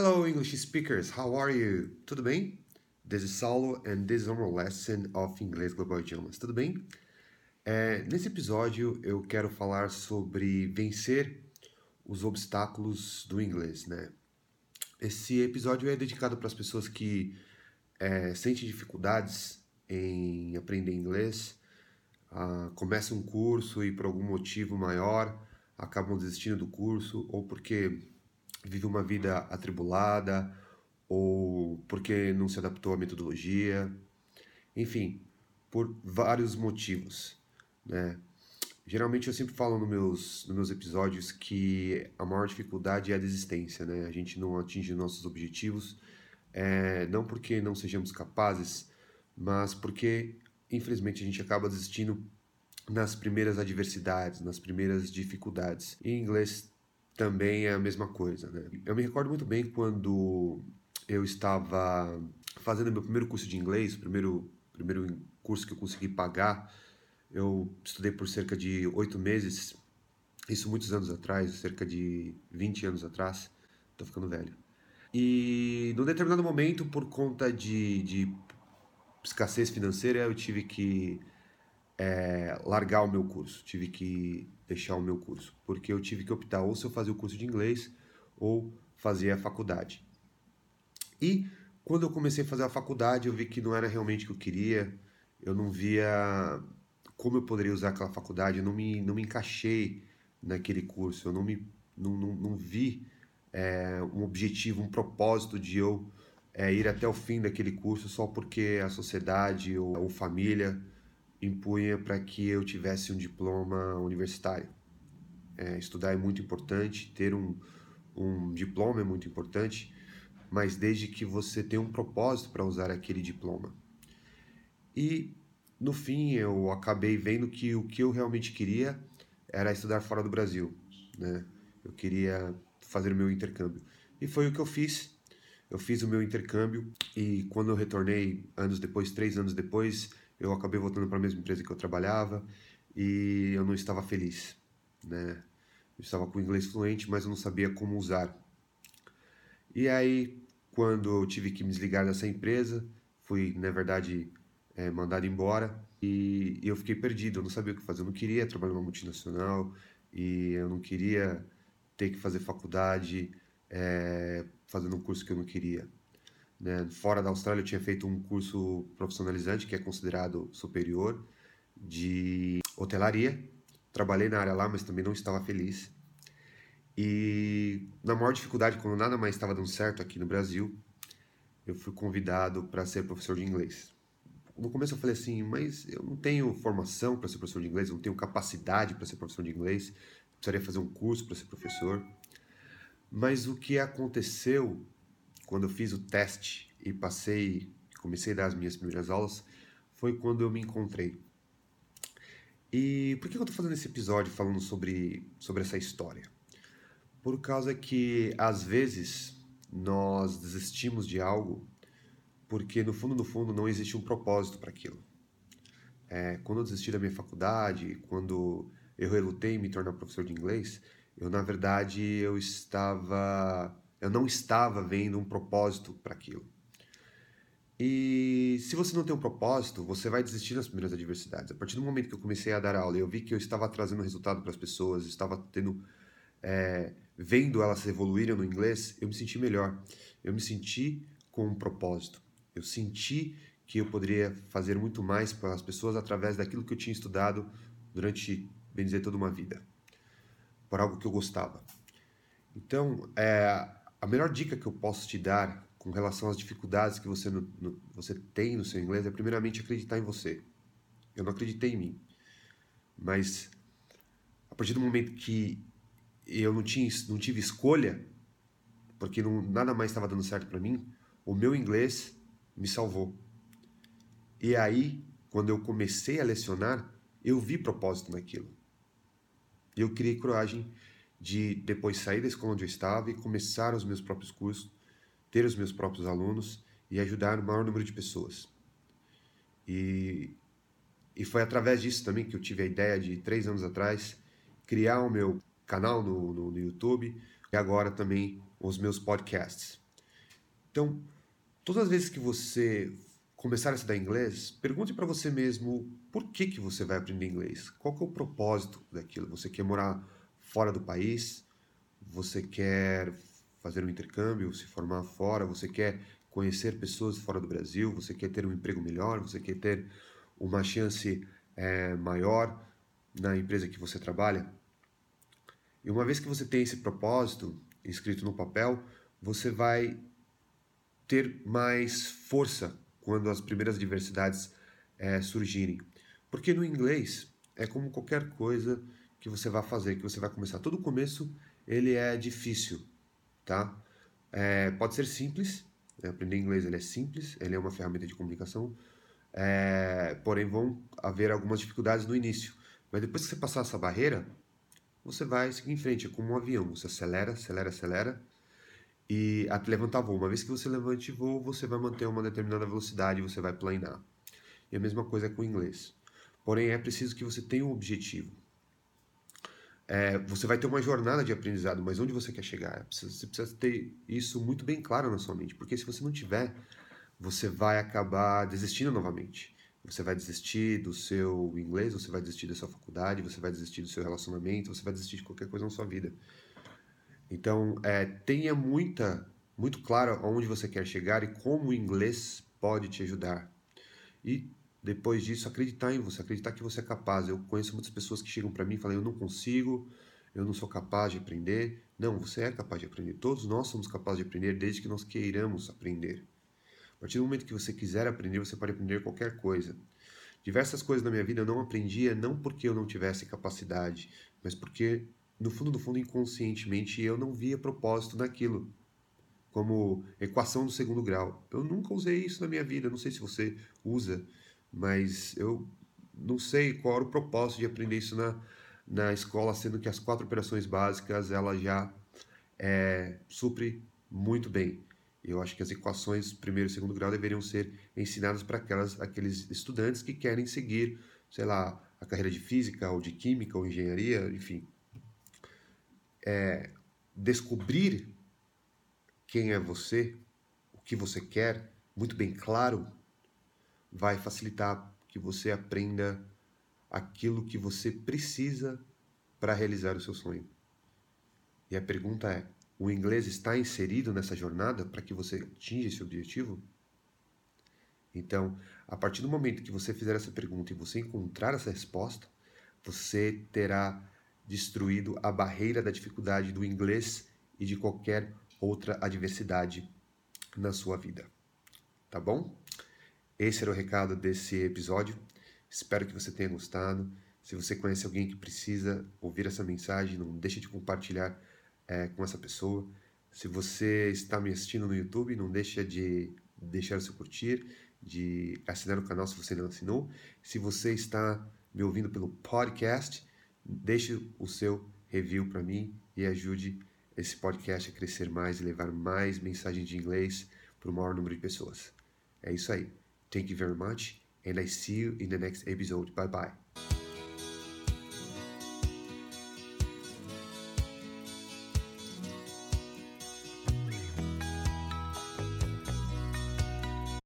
Hello, English speakers. How are you? Tudo bem? This is Saulo and this is our lesson of Inglês Global Idiomas. Tudo bem? É, nesse episódio eu quero falar sobre vencer os obstáculos do inglês, né? Esse episódio é dedicado para as pessoas que é, sentem dificuldades em aprender inglês, ah, começam um curso e por algum motivo maior acabam desistindo do curso, ou porque vive uma vida atribulada, ou porque não se adaptou à metodologia, enfim, por vários motivos, né? Geralmente eu sempre falo nos meus, nos meus episódios que a maior dificuldade é a desistência, né? A gente não atinge nossos objetivos, é, não porque não sejamos capazes, mas porque, infelizmente, a gente acaba desistindo nas primeiras adversidades, nas primeiras dificuldades. Em inglês também é a mesma coisa, né? Eu me recordo muito bem quando eu estava fazendo meu primeiro curso de inglês, primeiro, primeiro curso que eu consegui pagar. Eu estudei por cerca de oito meses, isso muitos anos atrás, cerca de 20 anos atrás. Tô ficando velho. E num determinado momento, por conta de, de escassez financeira, eu tive que é, largar o meu curso, tive que deixar o meu curso, porque eu tive que optar ou se eu fazia o curso de inglês ou fazia a faculdade. E quando eu comecei a fazer a faculdade, eu vi que não era realmente o que eu queria, eu não via como eu poderia usar aquela faculdade, eu não me, não me encaixei naquele curso, eu não, me, não, não, não vi é, um objetivo, um propósito de eu é, ir até o fim daquele curso só porque a sociedade ou, ou família impunha para que eu tivesse um diploma universitário. É, estudar é muito importante, ter um, um diploma é muito importante, mas desde que você tenha um propósito para usar aquele diploma. E no fim eu acabei vendo que o que eu realmente queria era estudar fora do Brasil, né? Eu queria fazer o meu intercâmbio. E foi o que eu fiz. Eu fiz o meu intercâmbio e quando eu retornei, anos depois, três anos depois, eu acabei voltando para a mesma empresa que eu trabalhava e eu não estava feliz, né? Eu estava com inglês fluente, mas eu não sabia como usar. E aí, quando eu tive que me desligar dessa empresa, fui, na verdade, é, mandado embora e, eu fiquei perdido. Eu não sabia o que fazer. Eu não queria trabalhar numa multinacional e eu não queria ter que fazer faculdade é, fazendo um curso que eu não queria. Né? Fora da Austrália, eu tinha feito um curso profissionalizante, que é considerado superior, de hotelaria. Trabalhei na área lá, mas também não estava feliz. E na maior dificuldade, quando nada mais estava dando certo aqui no Brasil, eu fui convidado para ser professor de inglês. No começo eu falei assim, mas eu não tenho formação para ser professor de inglês, eu não tenho capacidade para ser professor de inglês, precisaria fazer um curso para ser professor. Mas o que aconteceu quando eu fiz o teste e passei, comecei a dar as minhas primeiras aulas, foi quando eu me encontrei. E por que eu estou fazendo esse episódio falando sobre, sobre essa história? Por causa que, às vezes, nós desistimos de algo porque, no fundo, no fundo, não existe um propósito para aquilo. É, quando eu desisti da minha faculdade, quando eu relutei em me tornar professor de inglês, eu, na verdade, eu estava eu não estava vendo um propósito para aquilo. E se você não tem um propósito, você vai desistir nas primeiras adversidades. A partir do momento que eu comecei a dar aula, eu vi que eu estava trazendo resultado para as pessoas, estava tendo, é, vendo elas evoluírem no inglês, eu me senti melhor. Eu me senti com um propósito. Eu senti que eu poderia fazer muito mais para as pessoas através daquilo que eu tinha estudado durante, bem dizer, toda uma vida, por algo que eu gostava. Então, é, a melhor dica que eu posso te dar com relação às dificuldades que você, no, no, você tem no seu inglês é, primeiramente, acreditar em você. Eu não acreditei em mim. Mas, a partir do momento que eu não, tinha, não tive escolha, porque não, nada mais estava dando certo para mim, o meu inglês me salvou. E aí, quando eu comecei a lecionar, eu vi propósito naquilo. Eu criei coragem de depois sair da escola onde eu estava e começar os meus próprios cursos, ter os meus próprios alunos e ajudar o maior número de pessoas. E, e foi através disso também que eu tive a ideia de, três anos atrás, criar o meu canal no, no, no YouTube e agora também os meus podcasts. Então, todas as vezes que você começar a estudar inglês, pergunte para você mesmo por que, que você vai aprender inglês. Qual que é o propósito daquilo? Você quer morar fora do país? Você quer fazer um intercâmbio, se formar fora? Você quer conhecer pessoas fora do Brasil? Você quer ter um emprego melhor? Você quer ter uma chance é, maior na empresa que você trabalha? E uma vez que você tem esse propósito escrito no papel, você vai ter mais força quando as primeiras adversidades é, surgirem. Porque no inglês é como qualquer coisa que você vai fazer, que você vai começar. Todo começo ele é difícil, tá? É, pode ser simples, né? aprender inglês ele é simples, ele é uma ferramenta de comunicação, é, porém vão haver algumas dificuldades no início. Mas depois que você passar essa barreira, você vai seguir em frente, é como um avião, você acelera, acelera, acelera, e até levantar voo. Uma vez que você levante voo, você vai manter uma determinada velocidade, você vai planear. E a mesma coisa com o inglês. Porém, é preciso que você tenha um objetivo. É, você vai ter uma jornada de aprendizado, mas onde você quer chegar? Você precisa ter isso muito bem claro na sua mente, porque se você não tiver, você vai acabar desistindo novamente. Você vai desistir do seu inglês, você vai desistir da sua faculdade, você vai desistir do seu relacionamento, você vai desistir de qualquer coisa na sua vida. Então, é, tenha muita, muito claro aonde você quer chegar e como o inglês pode te ajudar. E depois disso, acreditar em você, acreditar que você é capaz. Eu conheço muitas pessoas que chegam para mim e falam: Eu não consigo, eu não sou capaz de aprender. Não, você é capaz de aprender. Todos nós somos capazes de aprender desde que nós queiramos aprender. A partir do momento que você quiser aprender, você pode aprender qualquer coisa. Diversas coisas na minha vida eu não aprendia não porque eu não tivesse capacidade, mas porque no fundo do fundo inconscientemente eu não via propósito naquilo. Como equação do segundo grau. Eu nunca usei isso na minha vida, não sei se você usa, mas eu não sei qual era o propósito de aprender isso na, na escola, sendo que as quatro operações básicas ela já é, supre muito bem. Eu acho que as equações primeiro e segundo grau deveriam ser ensinadas para aquelas aqueles estudantes que querem seguir, sei lá, a carreira de física ou de química ou engenharia, enfim. É, descobrir quem é você, o que você quer, muito bem claro, vai facilitar que você aprenda aquilo que você precisa para realizar o seu sonho. E a pergunta é: o inglês está inserido nessa jornada para que você atinja esse objetivo? Então, a partir do momento que você fizer essa pergunta e você encontrar essa resposta, você terá destruído a barreira da dificuldade do inglês e de qualquer outra adversidade na sua vida. Tá bom? Esse era o recado desse episódio. Espero que você tenha gostado. Se você conhece alguém que precisa ouvir essa mensagem, não deixe de compartilhar é, com essa pessoa. Se você está me assistindo no YouTube, não deixe de deixar o seu curtir, de assinar o canal se você não assinou. Se você está me ouvindo pelo podcast, deixe o seu review para mim e ajude esse podcast a crescer mais e levar mais mensagens de inglês para o maior número de pessoas. É isso aí. Thank you very much, and I see you in the next episode. Bye bye.